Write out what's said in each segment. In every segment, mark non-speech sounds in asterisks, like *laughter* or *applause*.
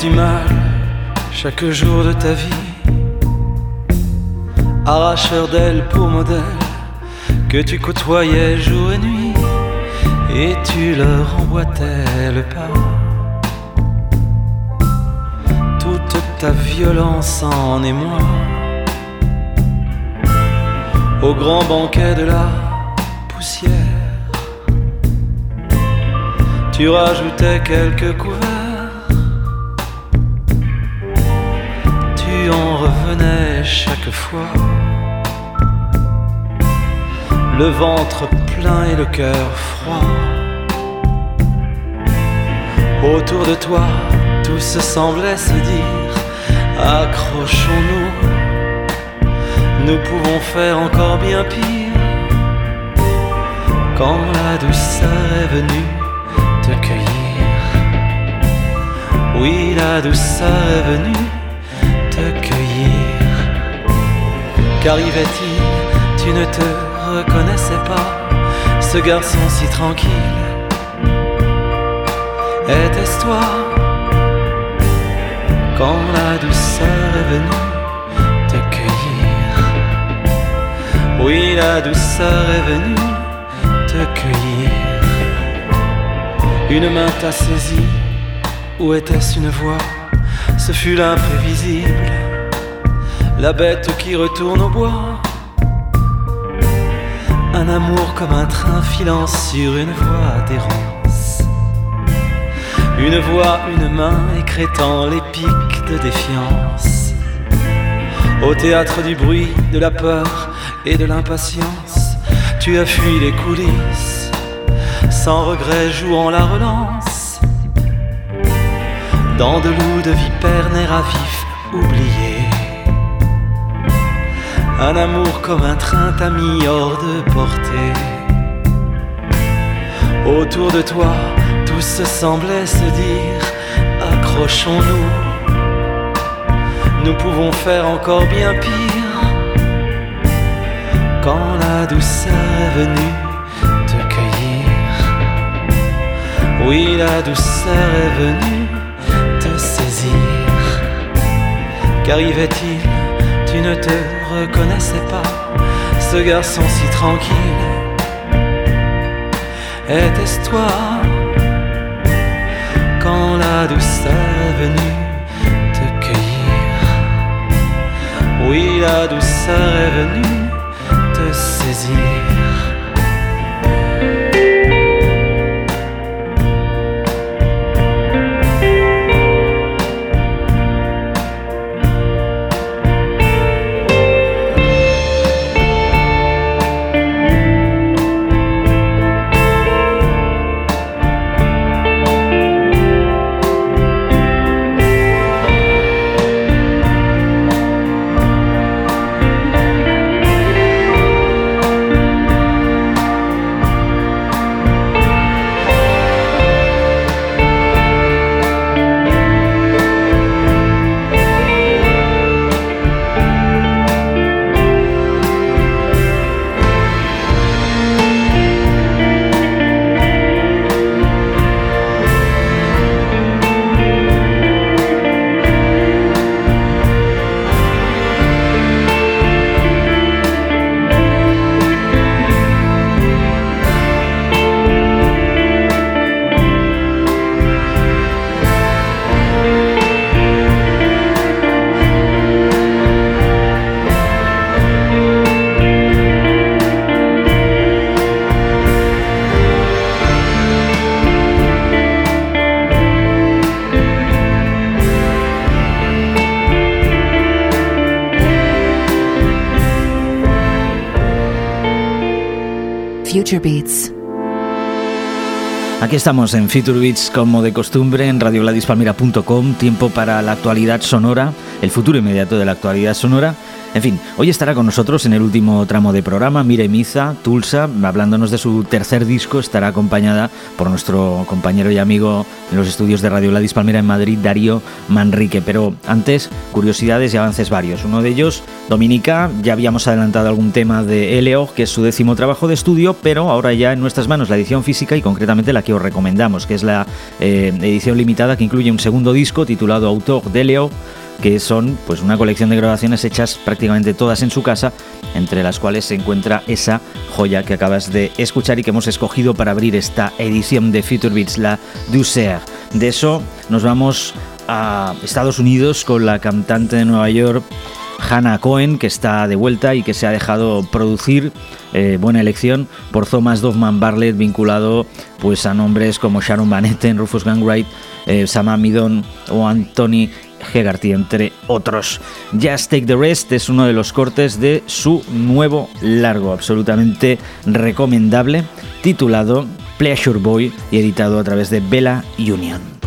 Du mal, chaque jour de ta vie. Arracheur d'ailes pour modèle, que tu côtoyais jour et nuit, et tu leur emboîtais le pas. Toute ta violence en émoi, au grand banquet de la poussière, tu rajoutais quelques couverts. Chaque fois. Le ventre plein et le cœur froid. Autour de toi, tout se semblait se dire Accrochons-nous, nous pouvons faire encore bien pire. Quand la douceur est venue te cueillir, oui, la douceur est venue Qu'arrivait-il Tu ne te reconnaissais pas, ce garçon si tranquille. Était-ce toi quand la douceur est venue te cueillir Oui, la douceur est venue te cueillir. Une main t'a saisi, ou était-ce une voix? Ce fut l'imprévisible, la bête qui retourne au bois. Un amour comme un train filant sur une voie d'errance. Une voix, une main écrétant les pics de défiance. Au théâtre du bruit, de la peur et de l'impatience, tu as fui les coulisses, sans regret jouant la relance dans de loups de vipères, nerfs à vif, oubliés. Un amour comme un train t'a mis hors de portée. Autour de toi, tout se semblait se dire accrochons-nous. Nous pouvons faire encore bien pire. Quand la douceur est venue te cueillir. Oui, la douceur est venue Qu'arrivait-il Tu ne te reconnaissais pas, ce garçon si tranquille. Était-ce toi quand la douceur est venue te cueillir Oui, la douceur est venue te saisir. Future Beats. Aquí estamos en Future Beats como de costumbre en radiogladispalmira.com, tiempo para la actualidad sonora, el futuro inmediato de la actualidad sonora en fin, hoy estará con nosotros en el último tramo de programa Mire Miza, Tulsa, hablándonos de su tercer disco, estará acompañada por nuestro compañero y amigo en los estudios de Radio Gladys Palmera en Madrid, Darío Manrique. Pero antes, curiosidades y avances varios. Uno de ellos, Dominica, ya habíamos adelantado algún tema de Eleo, que es su décimo trabajo de estudio, pero ahora ya en nuestras manos la edición física y concretamente la que os recomendamos, que es la eh, edición limitada que incluye un segundo disco titulado Autor de Leo que son pues una colección de grabaciones hechas prácticamente todas en su casa, entre las cuales se encuentra esa joya que acabas de escuchar y que hemos escogido para abrir esta edición de Future Beats, la Douceur. De eso nos vamos a Estados Unidos con la cantante de Nueva York Hannah Cohen, que está de vuelta y que se ha dejado producir, eh, buena elección, por Thomas Doffman Barlett, vinculado pues, a nombres como Sharon Van Etten, Rufus Gangwright, eh, Sam Amidon o Anthony Hegarty, entre otros. Just Take the Rest es uno de los cortes de su nuevo largo, absolutamente recomendable, titulado Pleasure Boy y editado a través de Bella Union.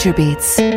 future beats.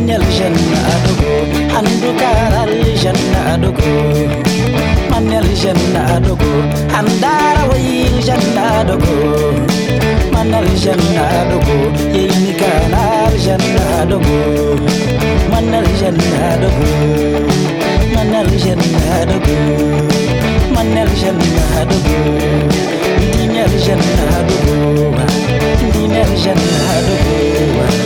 أن الجنة أدقو عندك الجنة أدقو من الجنة أدقو عندار وي الجنة أدقو من الجنة أدقو يينك الجنة أدقو من الجنة أدقو من الجنة أدقو من الجنة أدقو دين الجنة أدقو دين الجنة أدقو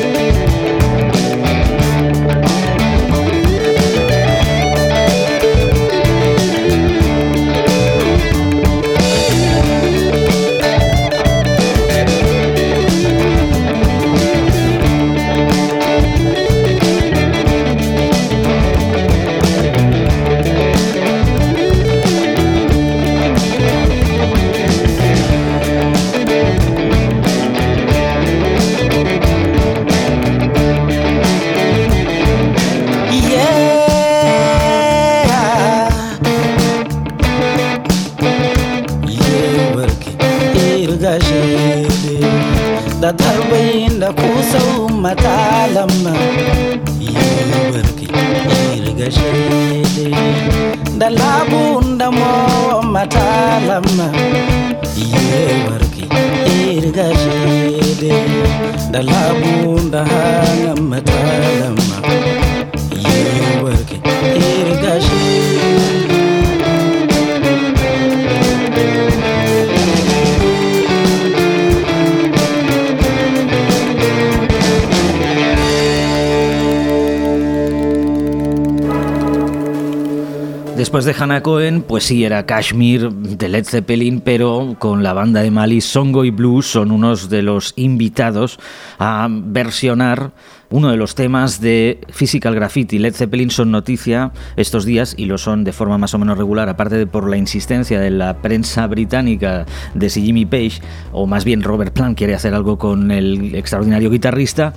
Hannah Cohen, pues sí, era Kashmir de Led Zeppelin, pero con la banda de Mali Songo y Blues son unos de los invitados a versionar uno de los temas de Physical Graffiti. Led Zeppelin son noticia estos días y lo son de forma más o menos regular, aparte de por la insistencia de la prensa británica de si Jimmy Page, o más bien Robert Plant quiere hacer algo con el extraordinario guitarrista,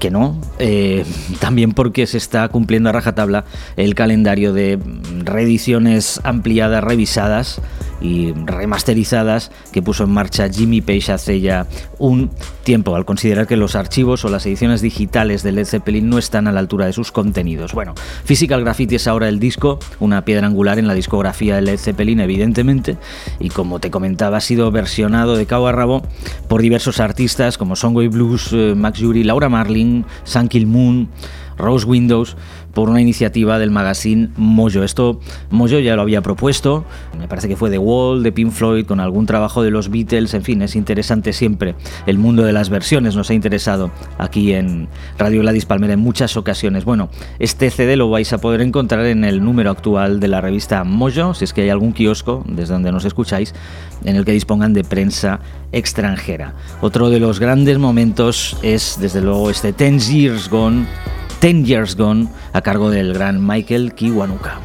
que no, eh, también porque se está cumpliendo a rajatabla el calendario de reediciones ampliadas, revisadas y remasterizadas que puso en marcha Jimmy Page hace ya un tiempo, al considerar que los archivos o las ediciones digitales de Led Zeppelin no están a la altura de sus contenidos. Bueno, Physical Graffiti es ahora el disco, una piedra angular en la discografía de Led Zeppelin, evidentemente, y como te comentaba, ha sido versionado de cabo a rabo por diversos artistas como Songo y Blues, eh, Max Yuri, Laura Marling, Sankil Moon, Rose Windows, por una iniciativa del magazine Mojo. Esto Mojo ya lo había propuesto, me parece que fue The Wall, de Pink Floyd, con algún trabajo de los Beatles, en fin, es interesante siempre. El mundo de las versiones nos ha interesado aquí en Radio Gladys Palmera en muchas ocasiones. Bueno, este CD lo vais a poder encontrar en el número actual de la revista Mojo, si es que hay algún kiosco desde donde nos escucháis, en el que dispongan de prensa extranjera. Otro de los grandes momentos es, desde luego, este Ten Years Gone Ten Years Gone a cargo del gran Michael Kiwanuka.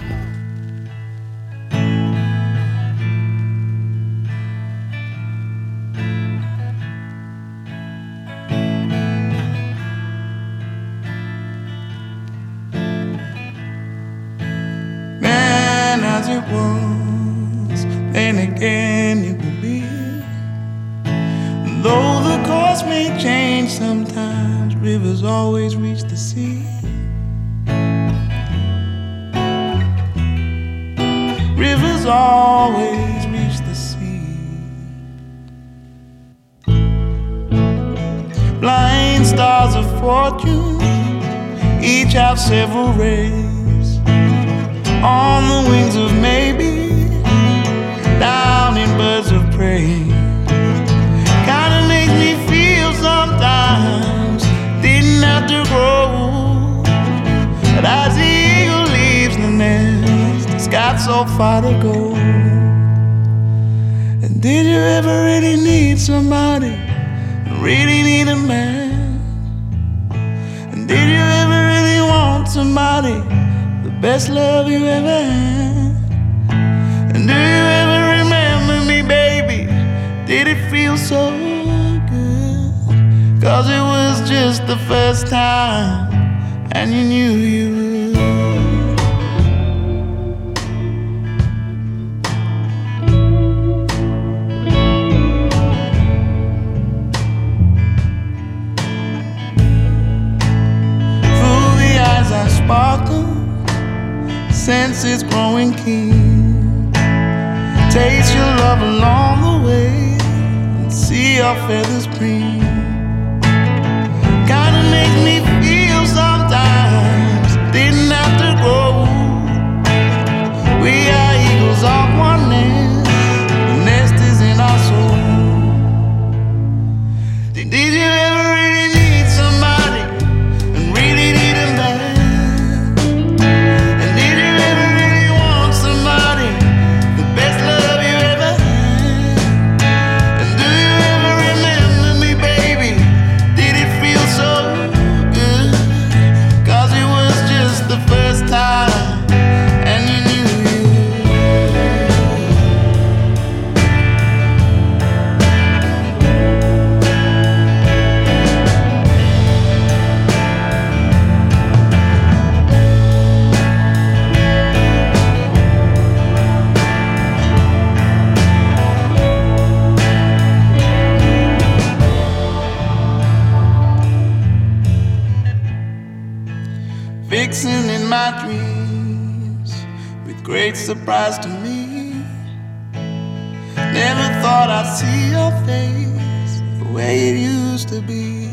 Man, as again. Though the course may change sometimes, rivers always reach the sea. Rivers always reach the sea. Blind stars of fortune, each have several rays. On the wings of maybe, down in birds of prey. Sometimes didn't have to grow. But as the eagle leaves the nest, it's got so far to go. And did you ever really need somebody? Really need a man? And did you ever really want somebody? The best love you ever had? And do you ever remember me, baby? Did it feel so? Cause it was just the first time, and you knew you would. Through the eyes I sparkle, senses growing keen. Taste your love along the way, and see your feathers preen someone surprise to me. Never thought I'd see your face the way it used to be.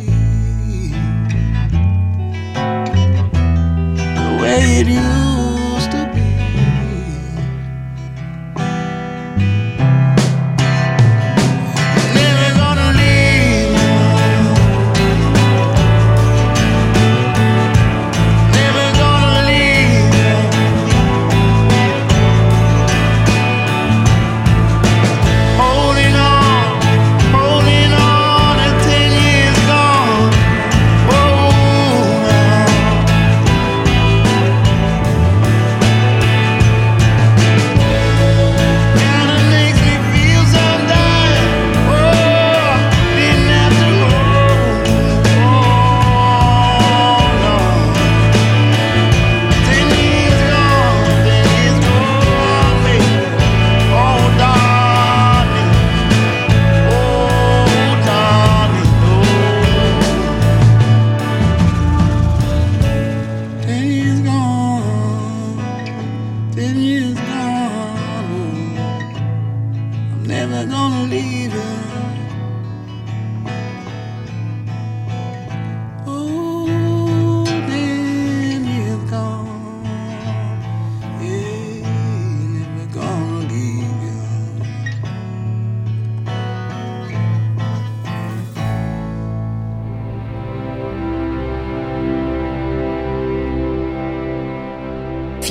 The way it used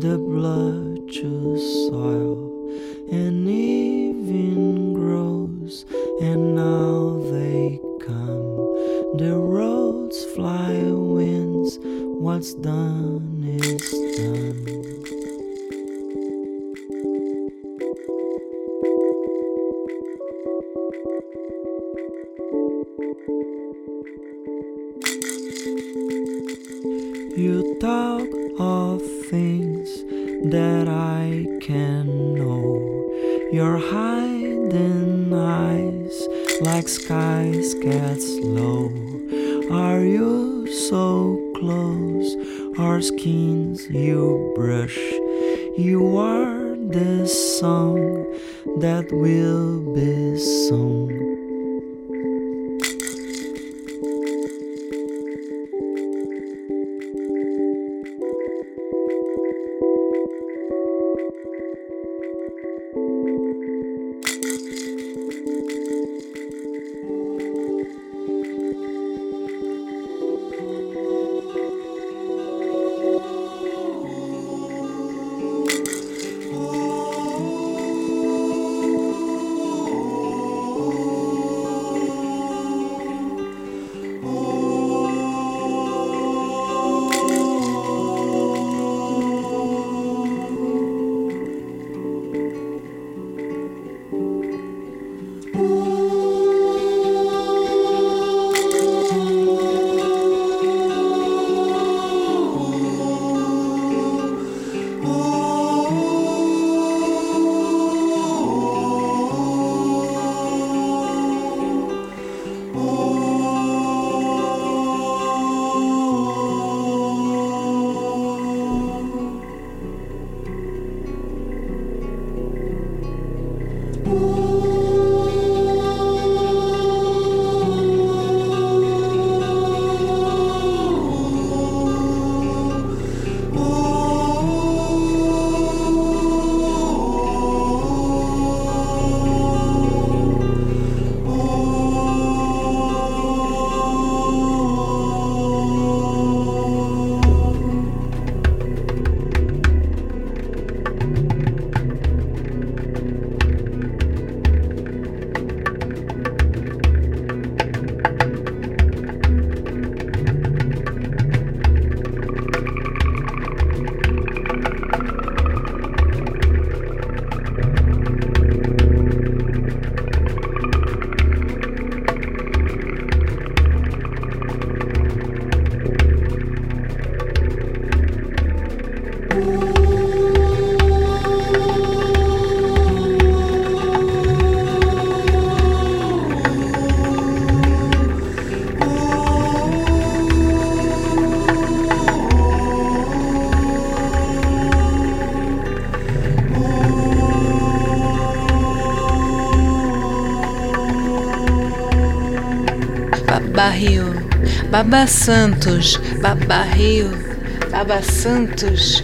the blood just silent. Baba Santos, Baba Rio, Baba Santos,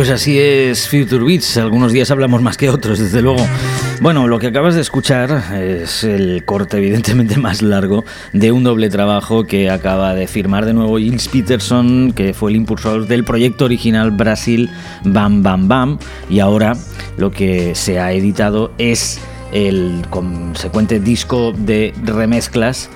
Pues así es Future Beats, algunos días hablamos más que otros, desde luego. Bueno, lo que acabas de escuchar es el corte evidentemente más largo de un doble trabajo que acaba de firmar de nuevo Gilles Peterson, que fue el impulsor del proyecto original Brasil Bam Bam Bam, y ahora lo que se ha editado es el consecuente disco de remezclas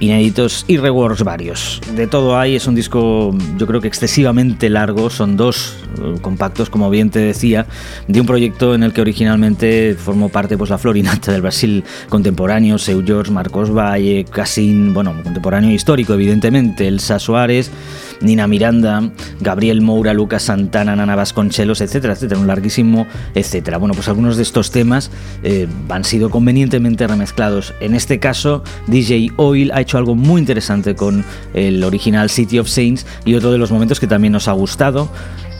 inéditos y reworks varios. De todo hay, es un disco yo creo que excesivamente largo, son dos compactos, como bien te decía, de un proyecto en el que originalmente formó parte pues, la Florinata del Brasil contemporáneo, Seu George, Marcos Valle, Cassin, bueno, contemporáneo histórico evidentemente, Elsa Suárez, Nina Miranda, Gabriel Moura, Lucas Santana, Nana Vasconcelos, etcétera, etcétera, un larguísimo, etcétera. Bueno, pues algunos de estos temas eh, han sido convenientemente remezclados. En este caso, DJ Oil ha hecho algo muy interesante con el original City of Saints y otro de los momentos que también nos ha gustado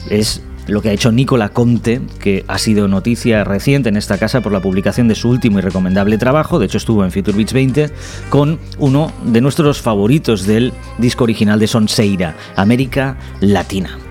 es lo que ha hecho Nicola Conte, que ha sido noticia reciente en esta casa por la publicación de su último y recomendable trabajo, de hecho estuvo en Future Beats 20, con uno de nuestros favoritos del disco original de Sonseira, América Latina.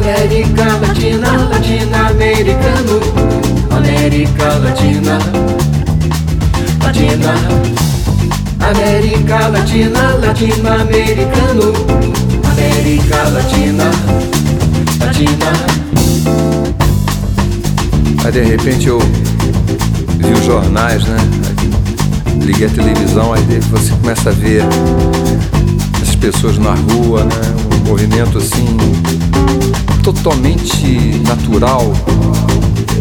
América Latina, latino-americano, América Latina, Latina, América Latina, latino-americano, América Latina, Latina. Aí de repente eu vi os jornais, né? Liguei a televisão, aí você começa a ver as pessoas na rua, né? Um movimento assim totalmente natural,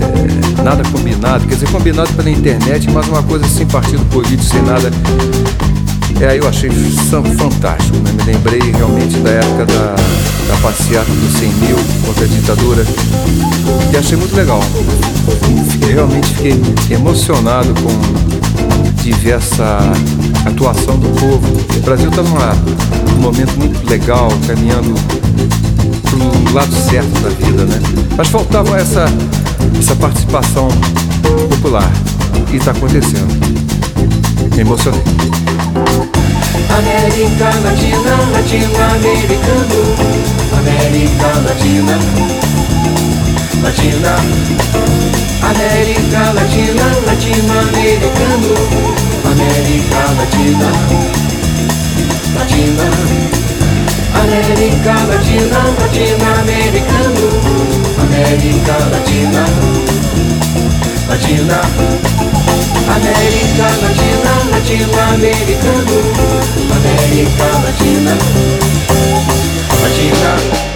é, nada combinado, quer dizer, combinado pela internet, mas uma coisa sem partido político, sem nada. É, eu achei fantástico, né? me lembrei realmente da época da, da passeata dos 100 mil contra a ditadura e achei muito legal. Fiquei, realmente fiquei emocionado com diversa atuação do povo. O Brasil está num momento muito legal, caminhando pro lado certo da vida, né? Mas faltava essa, essa participação popular. E está acontecendo. Me emocionei. América Latina, latino-americano, América Latina, Latina, América Latina, latino-americano, América Latina, Latina, América Latina, latino-americano, América Latina, Latina.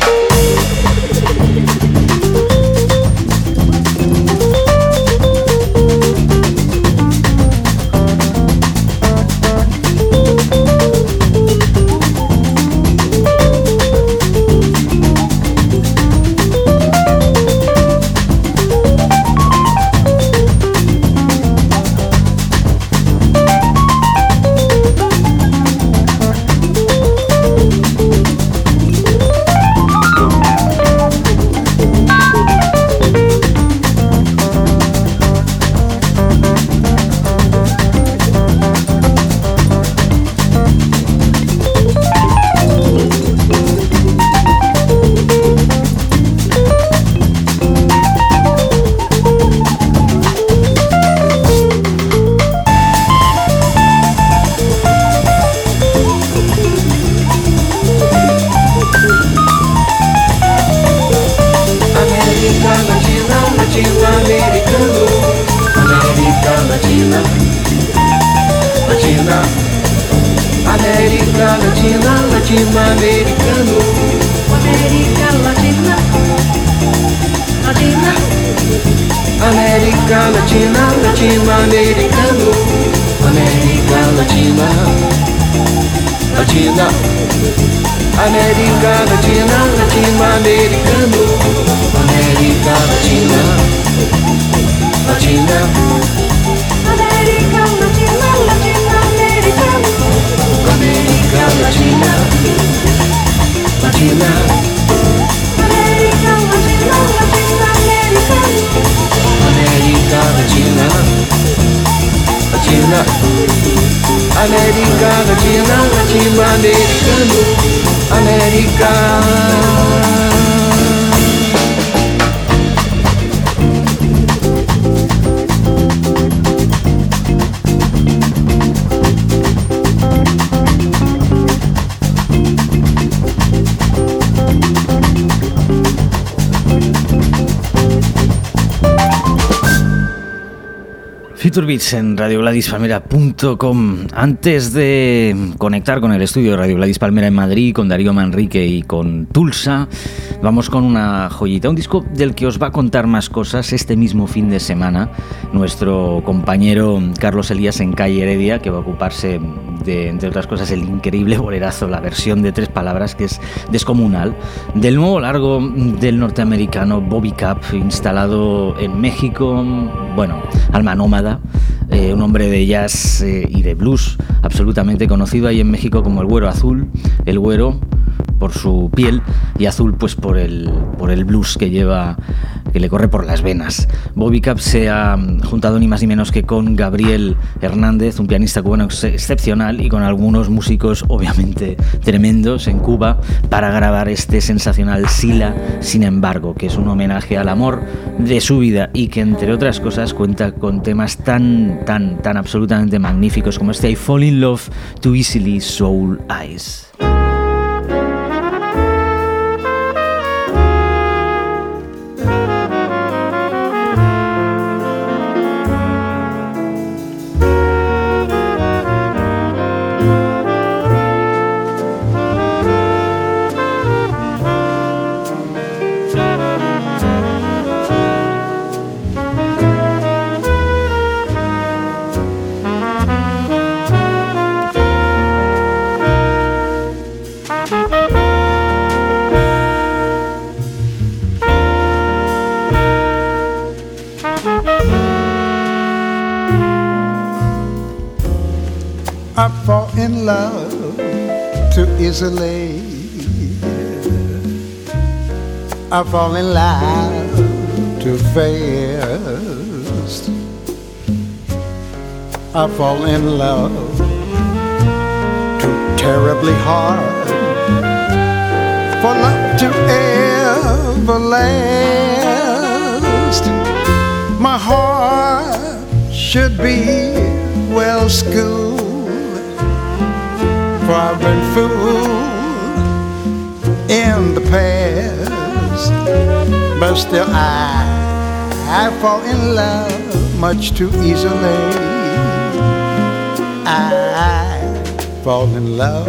Latina. América Latina, Latino-Americano, América. Future en radiogladispalmera.com. Antes de conectar con el estudio de Radio Gladys Palmera en Madrid, con Darío Manrique y con Tulsa, vamos con una joyita, un disco del que os va a contar más cosas este mismo fin de semana. Nuestro compañero Carlos Elías en Calle Heredia, que va a ocuparse de, entre otras cosas, el increíble bolerazo, la versión de tres palabras que es descomunal, del nuevo largo del norteamericano Bobby Cap, instalado en México, bueno, alma nómada, eh, un hombre de jazz eh, y de blues absolutamente conocido ahí en México como el Güero Azul, el Güero por su piel y azul pues por el, por el blues que lleva que le corre por las venas. Bobby Cap se ha juntado ni más ni menos que con Gabriel Hernández, un pianista cubano excepcional y con algunos músicos obviamente tremendos en Cuba para grabar este sensacional Sila, sin embargo, que es un homenaje al amor de su vida y que entre otras cosas cuenta con temas tan tan tan absolutamente magníficos como este I Fall in Love Too Easily Soul Eyes. Easily. I fall in love too fast. I fall in love too terribly hard for love to ever last. My heart should be well schooled been fooled in the past. But still, I, I fall in love much too easily. I fall in love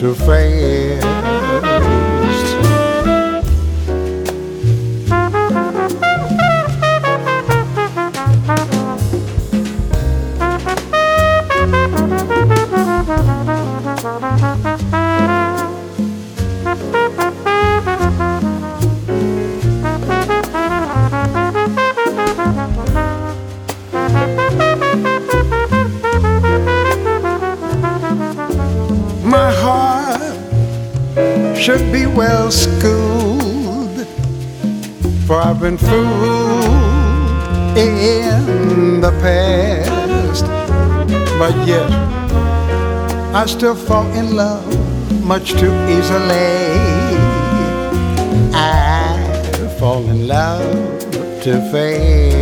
too fast. Should be well schooled, for I've been fooled in the past. But yet, I still fall in love much too easily. I fall in love too fast.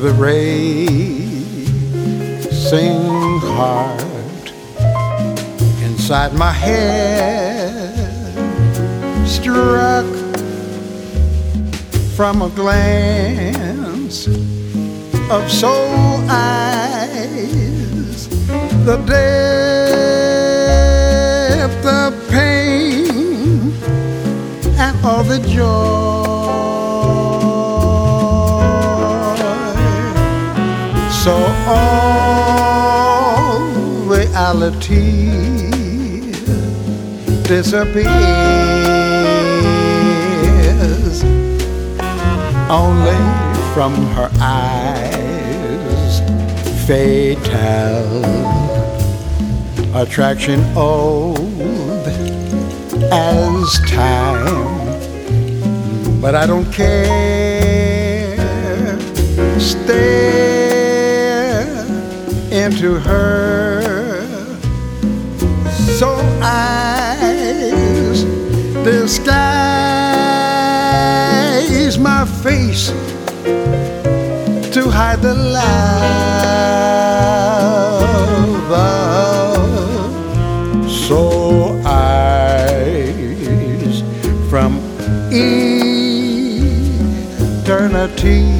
With a racing heart. Inside my head struck from a glance of soul eyes the depth of pain and all the joy all reality disappears. Only from her eyes fatal attraction old as time. But I don't care. Stare into her. So eyes disguise my face to hide the love so eyes from eternity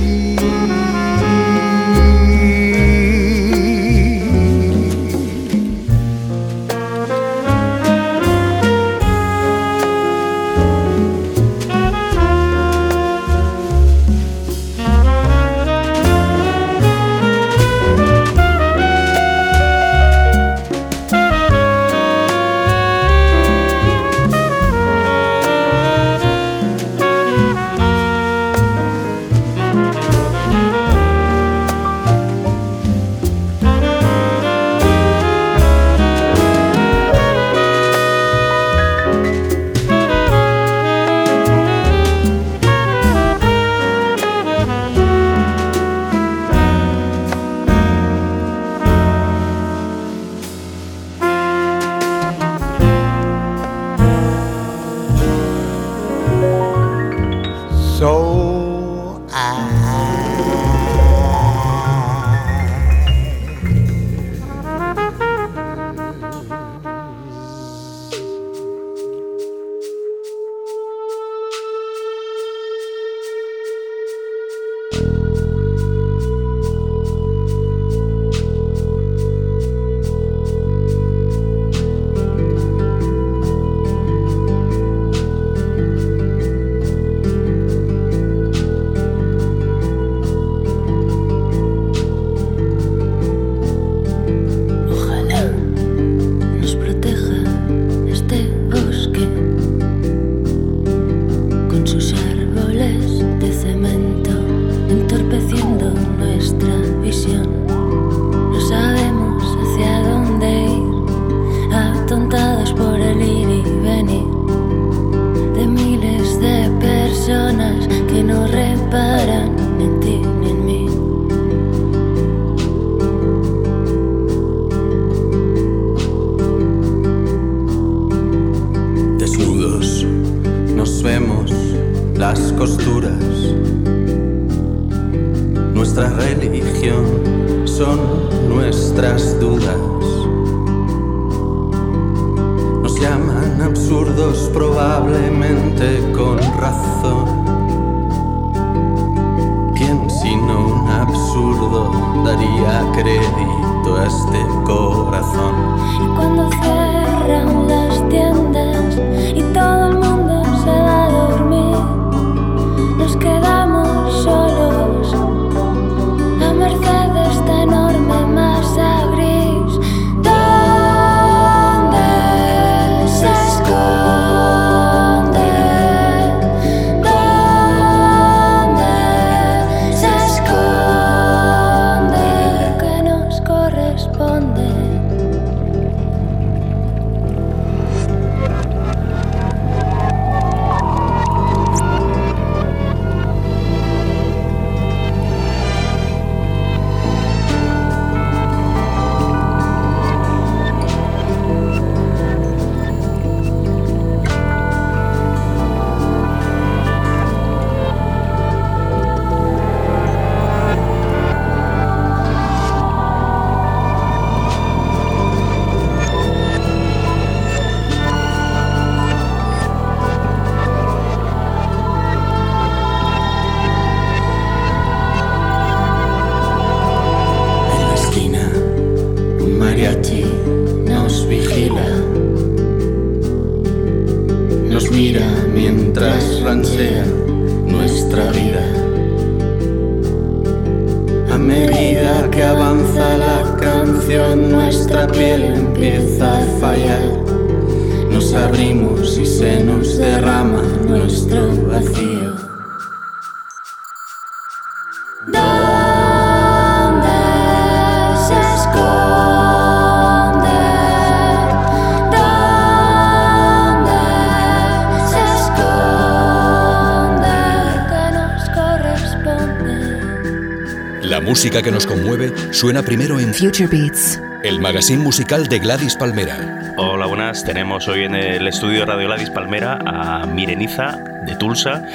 crédito a este música que nos conmueve suena primero en Future Beats. el magazine musical de Gladys Palmera. Hola, buenas. Tenemos hoy en el estudio de Radio Gladys Palmera a Mireniza de Tulsa,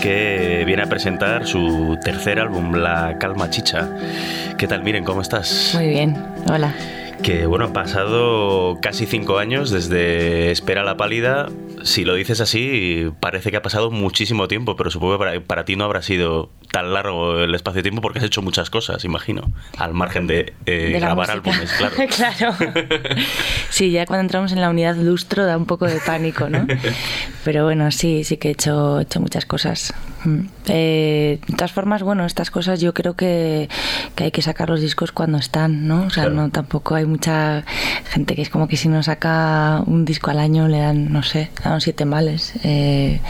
que viene a presentar su tercer álbum, La Calma Chicha. ¿Qué tal, Miren? ¿Cómo estás? Muy bien, hola. Que bueno, han pasado casi cinco años desde Espera la Pálida. Si lo dices así, parece que ha pasado muchísimo tiempo, pero supongo que para, para ti no habrá sido tan largo el espacio de tiempo porque has hecho muchas cosas, imagino, al margen de, eh, De grabar música. álbumes, *laughs* claro. claro. Sí, ya cuando entramos en la unidad lustro da un poco de pánico, ¿no? Pero bueno, sí, sí que he hecho, he hecho muchas cosas. Mm. Eh, de todas formas, bueno, estas cosas yo creo que, que hay que sacar los discos cuando están, ¿no? O sea, Claro. no tampoco hay mucha gente que es como que si no saca un disco al año le dan, no sé, siete males. Eh,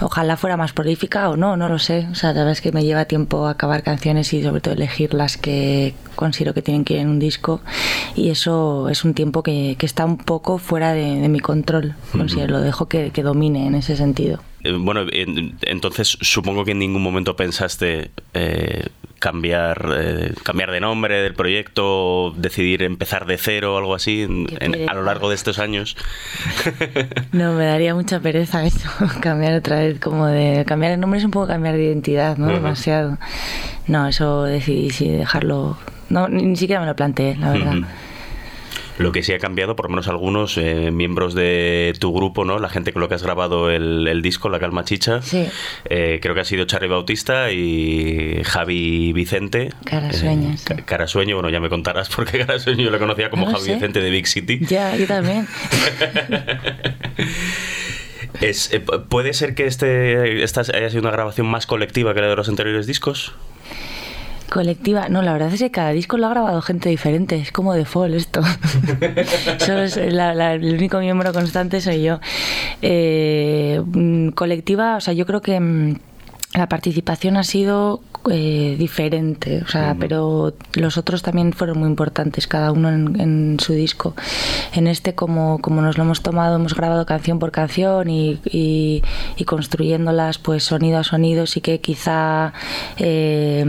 ojalá fuera más prolífica o no, no lo sé. O sea, la verdad es que me lleva tiempo acabar canciones y sobre todo elegir las que considero que tienen que ir en un disco y eso es un tiempo que, que está un poco fuera de, de mi control. Considero, lo dejo que, que domine en ese sentido. Eh, Bueno, en- entonces supongo que en ningún momento pensaste eh, cambiar, eh, cambiar de nombre del proyecto, decidir empezar de cero o algo así en- en- a lo largo de estos años. *laughs* No, me daría mucha pereza *laughs* eso, cambiar otra vez, como de cambiar el nombre es un poco cambiar de identidad, ¿no? Demasiado. No, eso decidí sí, dejarlo. No, ni, ni siquiera me lo planteé, la verdad. Lo que sí ha cambiado, por lo menos algunos eh, miembros de tu grupo, ¿no? La gente con lo que has grabado el, el disco, La Calma Chicha. Sí. Eh, creo que ha sido Charly Bautista y Javi Vicente. Carasueño, Eh, sí. Ca- Carasueño, bueno, ya me contarás *laughs* porque Carasueño yo lo conocía como No Javi sé. Vicente de Big City. Ya, yo también. *laughs* Es, eh, pu- ¿Puede ser que este esta haya sido una grabación más colectiva que la de los anteriores discos? Colectiva, no, la verdad es que cada disco lo ha grabado gente diferente, es como de fall esto. *laughs* Solo es la- la- el único miembro constante soy yo. Eh, mm, colectiva, o sea, yo creo que mm, la participación ha sido eh, diferente, o sea, pero los otros también fueron muy importantes, cada uno en, en su disco. En este, como, como nos lo hemos tomado, hemos grabado canción por canción y, y- y construyéndolas pues sonido a sonido, sí que quizá eh,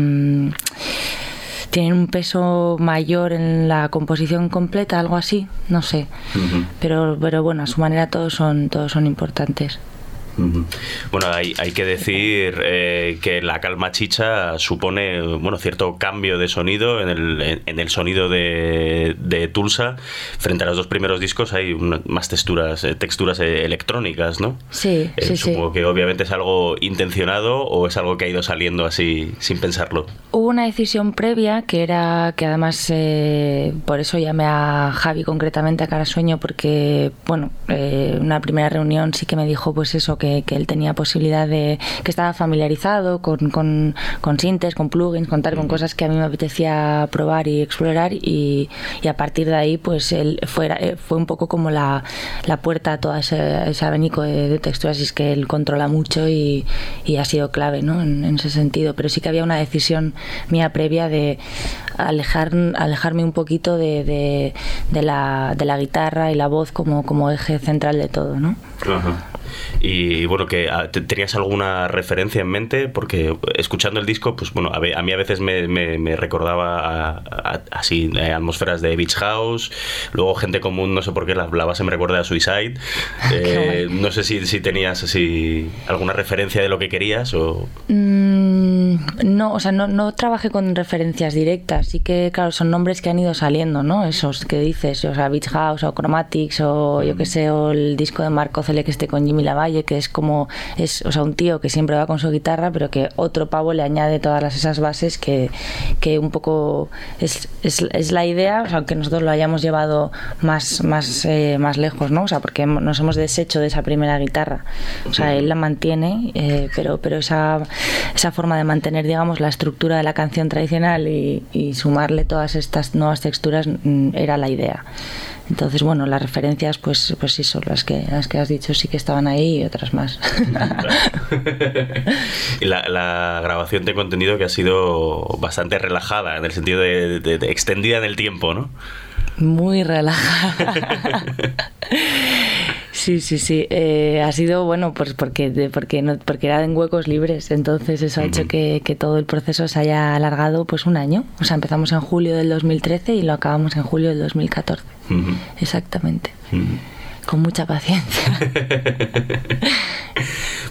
tienen un peso mayor en la composición completa, algo así, no sé. Pero, pero bueno, a su manera todos son, todos son importantes. Bueno, hay, hay que decir eh, que la calma chicha supone bueno cierto cambio de sonido en el, en, en el sonido de, de Tulsa. Frente a los dos primeros discos hay una- más texturas, eh, texturas eh, electrónicas, ¿no? Sí, Eh, sí, sí. supongo que obviamente es algo intencionado o es algo que ha ido saliendo así sin pensarlo. Hubo una decisión previa que era que además eh, por eso llamé a Javi concretamente a Carasueño porque bueno eh, una primera reunión sí que me dijo pues eso que, que él tenía posibilidad de que estaba familiarizado con, con, con sintes, con plugins, con tal, con cosas que a mí me apetecía probar y explorar y, y a partir de ahí pues él fuera, eh, fue un poco como la, la puerta a todo ese, ese abanico de, de texturas y es que él controla mucho y, y ha sido clave ¿no? en, en ese sentido pero sí que había una decisión mía previa de alejar, alejarme un poquito de, de, de la, de la guitarra y la voz como, como eje central de todo ¿no? Ajá. Y bueno, que ah, te- ¿tenías alguna referencia en mente? Porque escuchando el disco, pues bueno, a, ve- a mí a veces me, me- me recordaba a- a- así eh, atmósferas de Beach House, luego gente común, no sé por qué la, la base me recuerda a Suicide. *laughs* Eh, no sé si, si tenías así alguna referencia de lo que querías o... Mm, No, o sea, no, no trabajé con referencias directas. Sí que, claro, son nombres que han ido saliendo, ¿no? Esos que dices, o sea, Beach House o Chromatics o yo qué sé, o el disco de Marco Cele que esté con Jimmy Lavalle, que es como, es, o sea, un tío que siempre va con su guitarra, pero que otro pavo le añade todas esas bases que, que un poco es, es, es la idea, o sea, aunque nosotros lo hayamos llevado más, más, eh, más lejos, ¿no? O sea, porque nos hemos deshecho de esa primera guitarra. O sea, él la mantiene, eh, pero, pero esa, esa forma de mantener, digamos, la estructura de la canción tradicional y, y sumarle todas estas nuevas texturas mm, era la idea. Entonces, bueno, las referencias, pues, pues sí, son las que, las que has dicho, sí que estaban ahí y otras más. *laughs* Y la, la grabación tengo entendido que ha sido bastante relajada, en el sentido de, de- de extendida en el tiempo, ¿no? Muy relajada. *laughs* Sí, sí, sí. Eh, ha sido bueno, pues porque de- porque no, porque era en huecos libres, entonces eso ha hecho que, que todo el proceso se haya alargado pues un año. O sea, empezamos en julio del 2013 y lo acabamos en julio del 2014. Ujú. Exactamente. Con mucha paciencia. *laughs*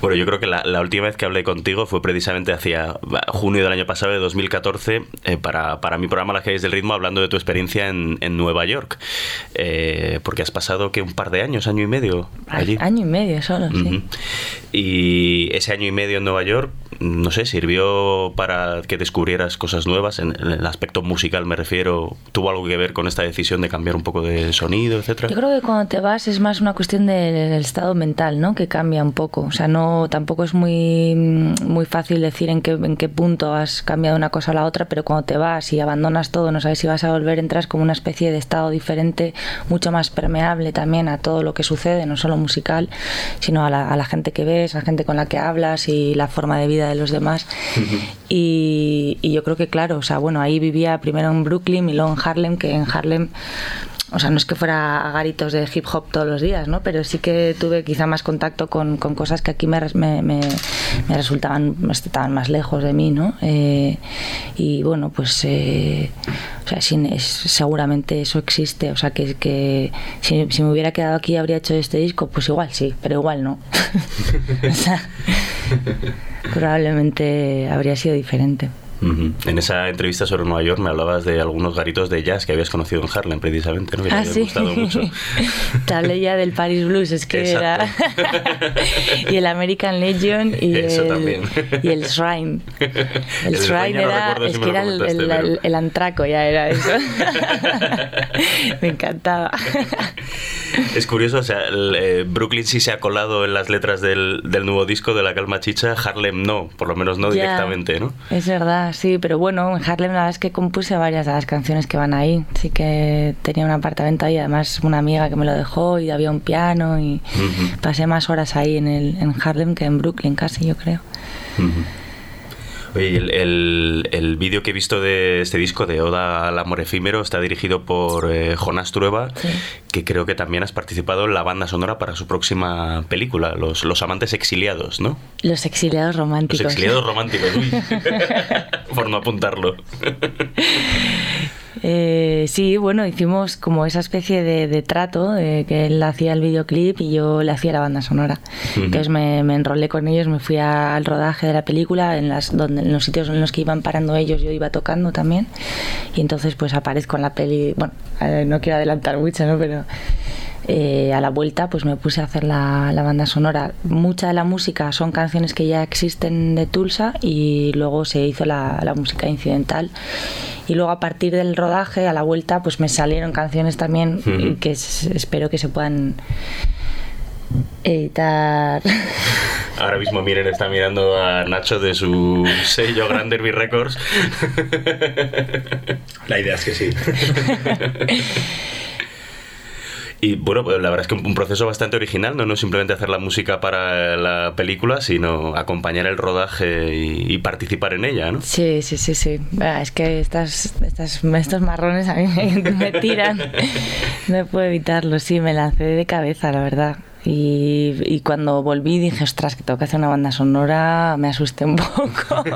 Bueno, yo creo que la, la última vez que hablé contigo fue precisamente hacia junio del año pasado, de 2014, eh, para, para mi programa Las calles del ritmo, hablando de tu experiencia en, en Nueva York. Eh, porque has pasado que un par de años, año y medio allí. Año y medio solo, sí. Y ese año y medio en Nueva York, no sé, sirvió para que descubrieras cosas nuevas, en, en el aspecto musical me refiero, tuvo algo que ver con esta decisión de cambiar un poco de sonido, etcétera. Yo creo que cuando te vas es más una cuestión del estado mental, ¿no? Que cambia un poco. O sea, no tampoco es muy, muy fácil decir en qué, en qué punto has cambiado una cosa a la otra, pero cuando te vas y abandonas todo, no sabes si vas a volver, entras como una especie de estado diferente, mucho más permeable también a todo lo que sucede, no solo musical, sino a la, a la gente que ves, a la gente con la que hablas y la forma de vida de los demás. Y, y yo creo que, claro, o sea, bueno, ahí vivía primero en Brooklyn y luego en Harlem, que en Harlem o sea, no es que fuera a garitos de hip hop todos los días, ¿no? Pero sí que tuve quizá más contacto con, con cosas que aquí me, me, me- me resultaban, estaban más lejos de mí, ¿no? Eh, y bueno, pues eh, o sea, sin- es- seguramente eso existe. O sea, que, que si, si me hubiera quedado aquí habría hecho este disco, pues igual sí, pero igual no. *laughs* o sea, *laughs* probablemente habría sido diferente. En esa entrevista sobre Nueva York me hablabas de algunos garitos de jazz que habías conocido en Harlem, precisamente, ¿no? Que te Ah, sí. gustado mucho. *laughs* Te hablé ya del Paris Blues, es que era. *laughs* y el American Legion y, Eso el, también. y el Shrine. El, El Shrine no era. es si que era el, pero- el- antraco, ya era eso. *laughs* Me encantaba. Es curioso, o sea, el, eh, Brooklyn sí se ha colado en las letras del, del nuevo disco de La Calma Chicha, Harlem no, por lo menos no Ya. directamente, ¿no? Es verdad, sí, pero bueno, en Harlem la verdad es que compuse varias de las canciones que van ahí. Sí que tenía un apartamento ahí, además una amiga que me lo dejó y había un piano y pasé más horas ahí en, el, en Harlem que en Brooklyn casi, yo creo. Oye, el, el, el vídeo que he visto de este disco, de Oda al Amor Efímero, está dirigido por eh, Jonás Trueba, que creo que también has participado en la banda sonora para su próxima película, Los, los Amantes Exiliados, ¿no? Los exiliados Los románticos. Exiliados Románticos, uy. *laughs* *laughs* por no apuntarlo. *laughs* Eh, sí, bueno, hicimos como esa especie de, de trato, de que él hacía el videoclip y yo le hacía la banda sonora. Entonces me, me enrolé con ellos, me fui a- al rodaje de la película, en, las, donde, en los sitios en los que iban parando ellos yo iba tocando también. Y entonces pues aparezco en la peli, bueno, eh, no quiero adelantar mucho, ¿no? Pero eh, a la vuelta pues me puse a hacer la, la banda sonora. Mucha de la música son canciones que ya existen de Tulsa y luego se hizo la, la música incidental. Y luego a partir del rodaje, a la vuelta, pues me salieron canciones también que espero que se puedan editar. *laughs* Ahora mismo Miren está mirando a Nacho de su sello Grand Derby Records. *laughs* La idea es que sí. *laughs* Y bueno, pues la verdad es que un, proceso bastante original, ¿no? No simplemente hacer la música para la película, sino acompañar el rodaje y, y participar en ella, ¿no? Sí, sí, sí, sí. Ah, Es que estas, estas, estos marrones a mí me, *laughs* me tiran. *laughs* No puedo evitarlo, sí, me lancé de cabeza, la verdad. Y, y cuando volví dije, ostras, que tengo que hacer una banda sonora, me asusté un poco. *laughs*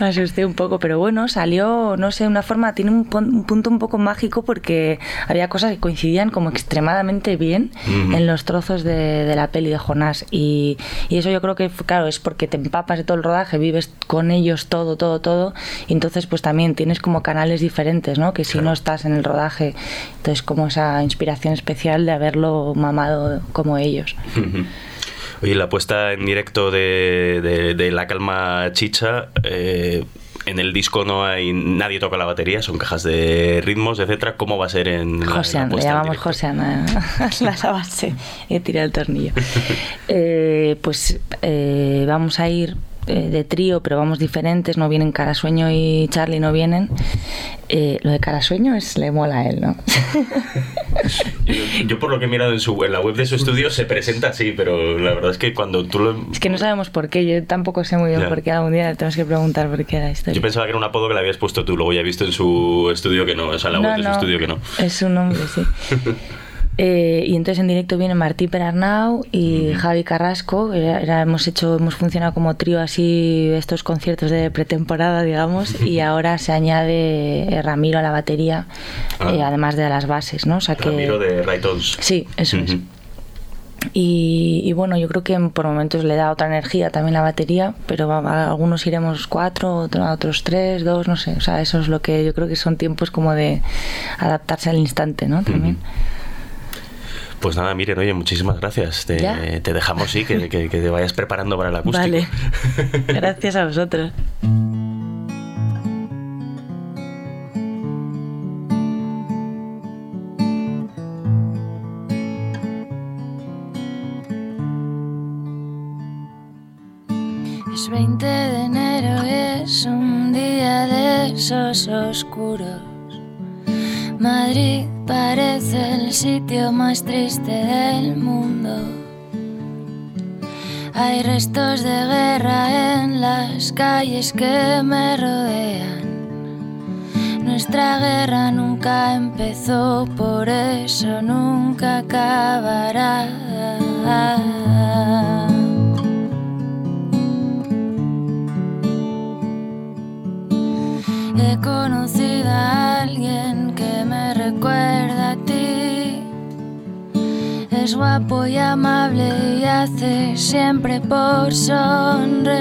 Me asusté un poco, pero bueno, salió, no sé, una forma, tiene un, un punto un poco mágico porque había cosas que coincidían como extremadamente bien en los trozos de, de la peli de Jonás. Y, y eso yo creo que, claro, es porque te empapas de todo el rodaje, vives con ellos todo, todo, todo. Y entonces, pues también tienes como canales diferentes, ¿no? Que si no estás en el rodaje, entonces como esa inspiración especial de haberlo mamado como ellos. *laughs* Oye, la puesta en directo de, de- de La Calma Chicha, eh, en el disco no hay nadie toca la batería, son cajas de ritmos, etcétera. ¿Cómo va a ser en Josean, le llamamos Josean a, a la base y tira el tornillo. *laughs* Eh, pues eh, vamos a ir eh, de trío, pero vamos diferentes, no vienen Carasueño y Charlie, no vienen. Eh, lo de Carasueño es, le mola a él, ¿no? *laughs* Yo, yo por lo que he mirado en, su, en la web de su estudio se presenta así, pero la verdad es que cuando tú lo... Es que no sabemos por qué, yo tampoco sé muy bien por qué, algún día le tenemos que preguntar por qué era esto. Yo pensaba que era un apodo que le habías puesto tú, luego ya he visto en su estudio que no, o sea, en la No, web de su estudio que no. Es un nombre, sí. *laughs* Eh, y entonces en directo viene Martí Perarnau y Javi Carrasco. Era- era- hemos hecho, hemos funcionado como trío así estos conciertos de pretemporada, digamos, y *laughs* ahora se añade eh, Ramiro a la batería, Ah. eh, además de a las bases, ¿no? O sea que Ramiro de Raytons. Sí, eso es. Y, y bueno, yo creo que por momentos le da otra energía también la batería, pero algunos iremos cuatro, otro- otros tres, dos, no sé. O sea, eso es lo que yo creo que son tiempos como de adaptarse al instante, ¿no? También. Pues nada, miren, oye, muchísimas gracias. Te, dejamos, sí, que, que- que te vayas preparando para el acústico. Vale. *laughs* Gracias a vosotros. Es 20 de enero y es un día de esos oscuros. Madrid parece el sitio más triste del mundo. Hay restos de guerra en las calles que me rodean. Nuestra guerra nunca empezó, por eso nunca acabará. He conocido a alguien Es guapo y amable y hace siempre por sonreír.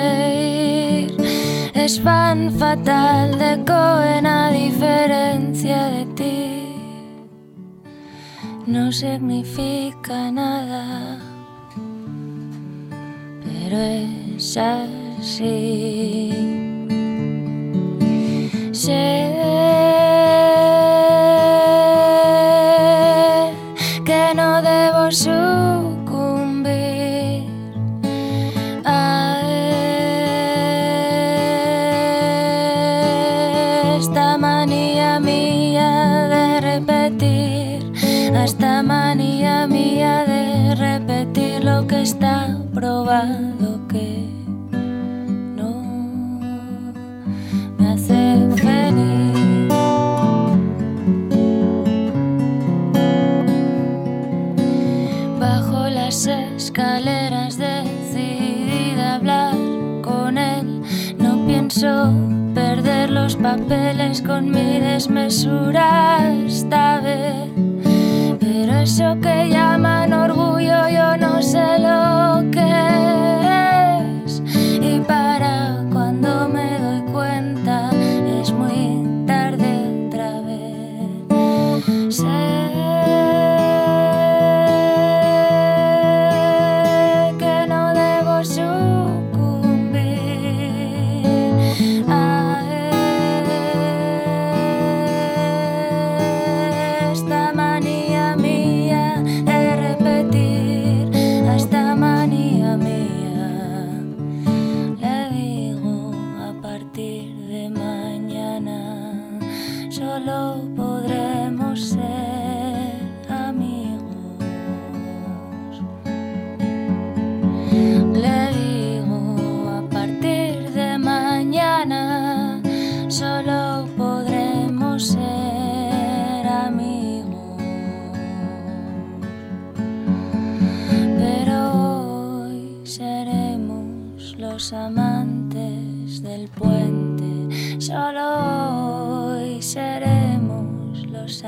Es fan fatal de Cohen a diferencia de ti. No significa nada, pero es así. Sé peles con mi desmesura esta vez. Pero eso que ya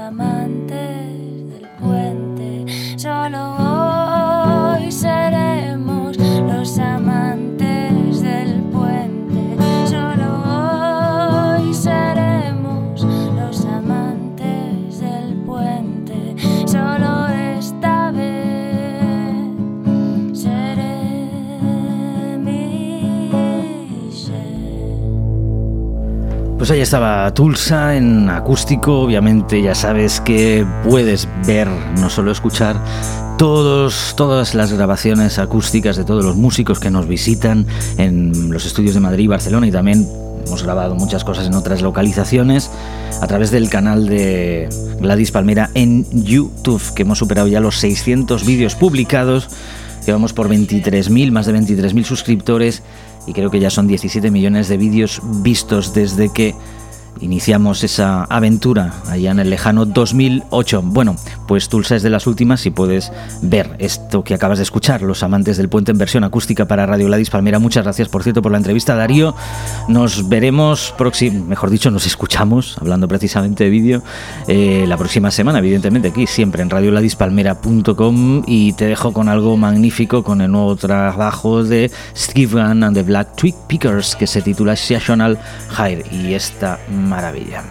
lama Pues ahí estaba Tulsa en acústico, obviamente ya sabes que puedes ver, no solo escuchar, todos, todas las grabaciones acústicas de todos los músicos que nos visitan en los estudios de Madrid y Barcelona y también hemos grabado muchas cosas en otras localizaciones a través del canal de Gladys Palmera en YouTube, que hemos superado ya los 600 vídeos publicados, llevamos por 23.000, más de 23.000 suscriptores y creo que ya son 17 millones de vídeos vistos desde que iniciamos esa aventura allá en el lejano 2008. Bueno, pues Tulsa es de las últimas y puedes ver esto que acabas de escuchar, Los Amantes del Puente en versión acústica para Radio Gladys Palmera. Muchas gracias, por cierto, por la entrevista, Darío. Nos veremos próximo, mejor dicho, nos escuchamos, hablando precisamente de vídeo, eh, la próxima semana, evidentemente, aquí, siempre en radioladispalmera.com y te dejo con algo magnífico, con el nuevo trabajo de Steve Gunn and the Black Twig Pickers, que se titula Seasonal Hire. Y esta maravilla.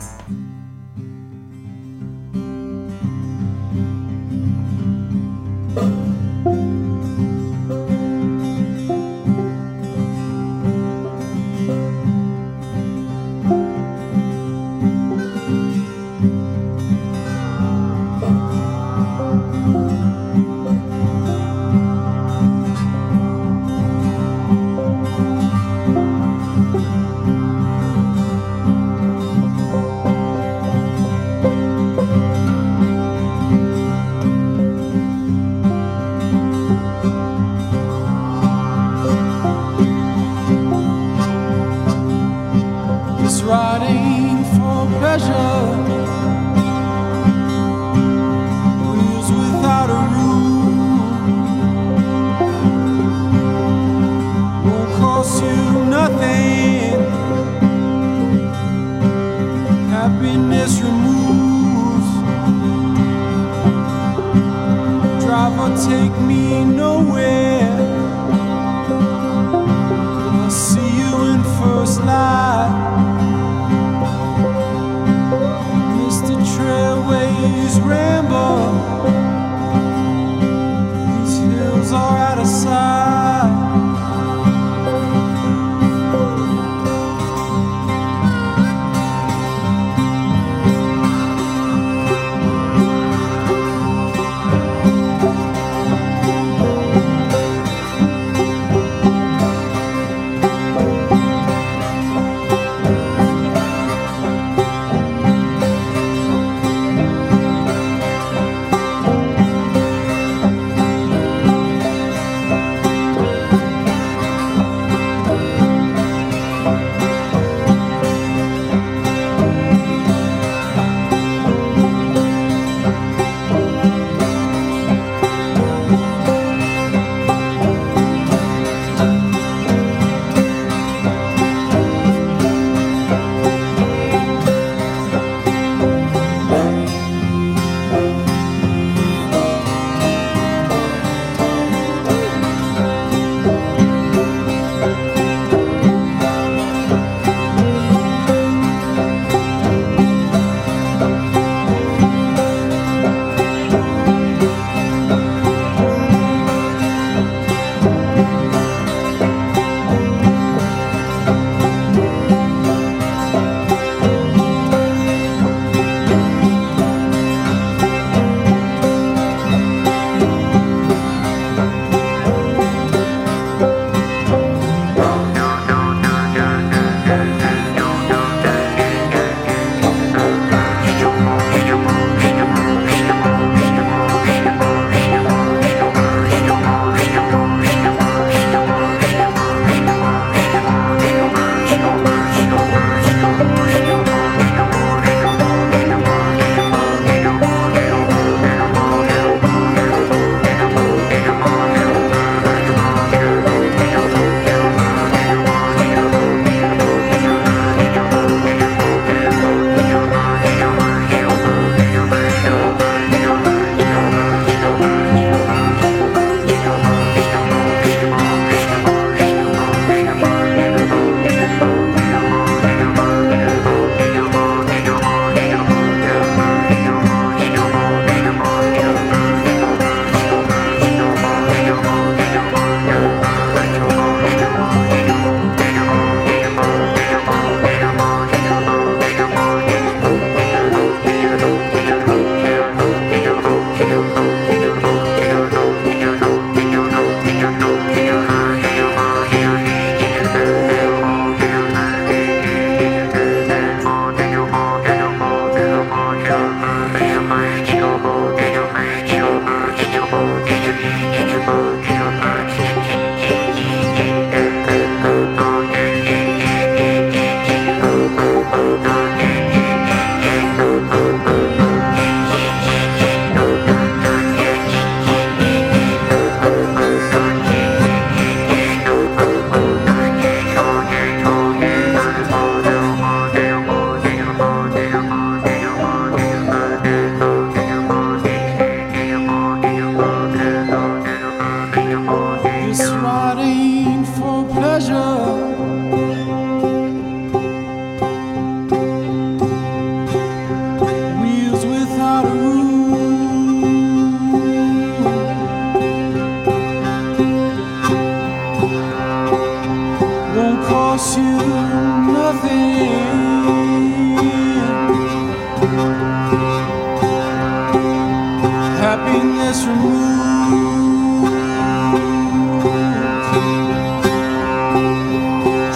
Happiness removed.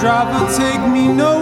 Driver, take me nowhere.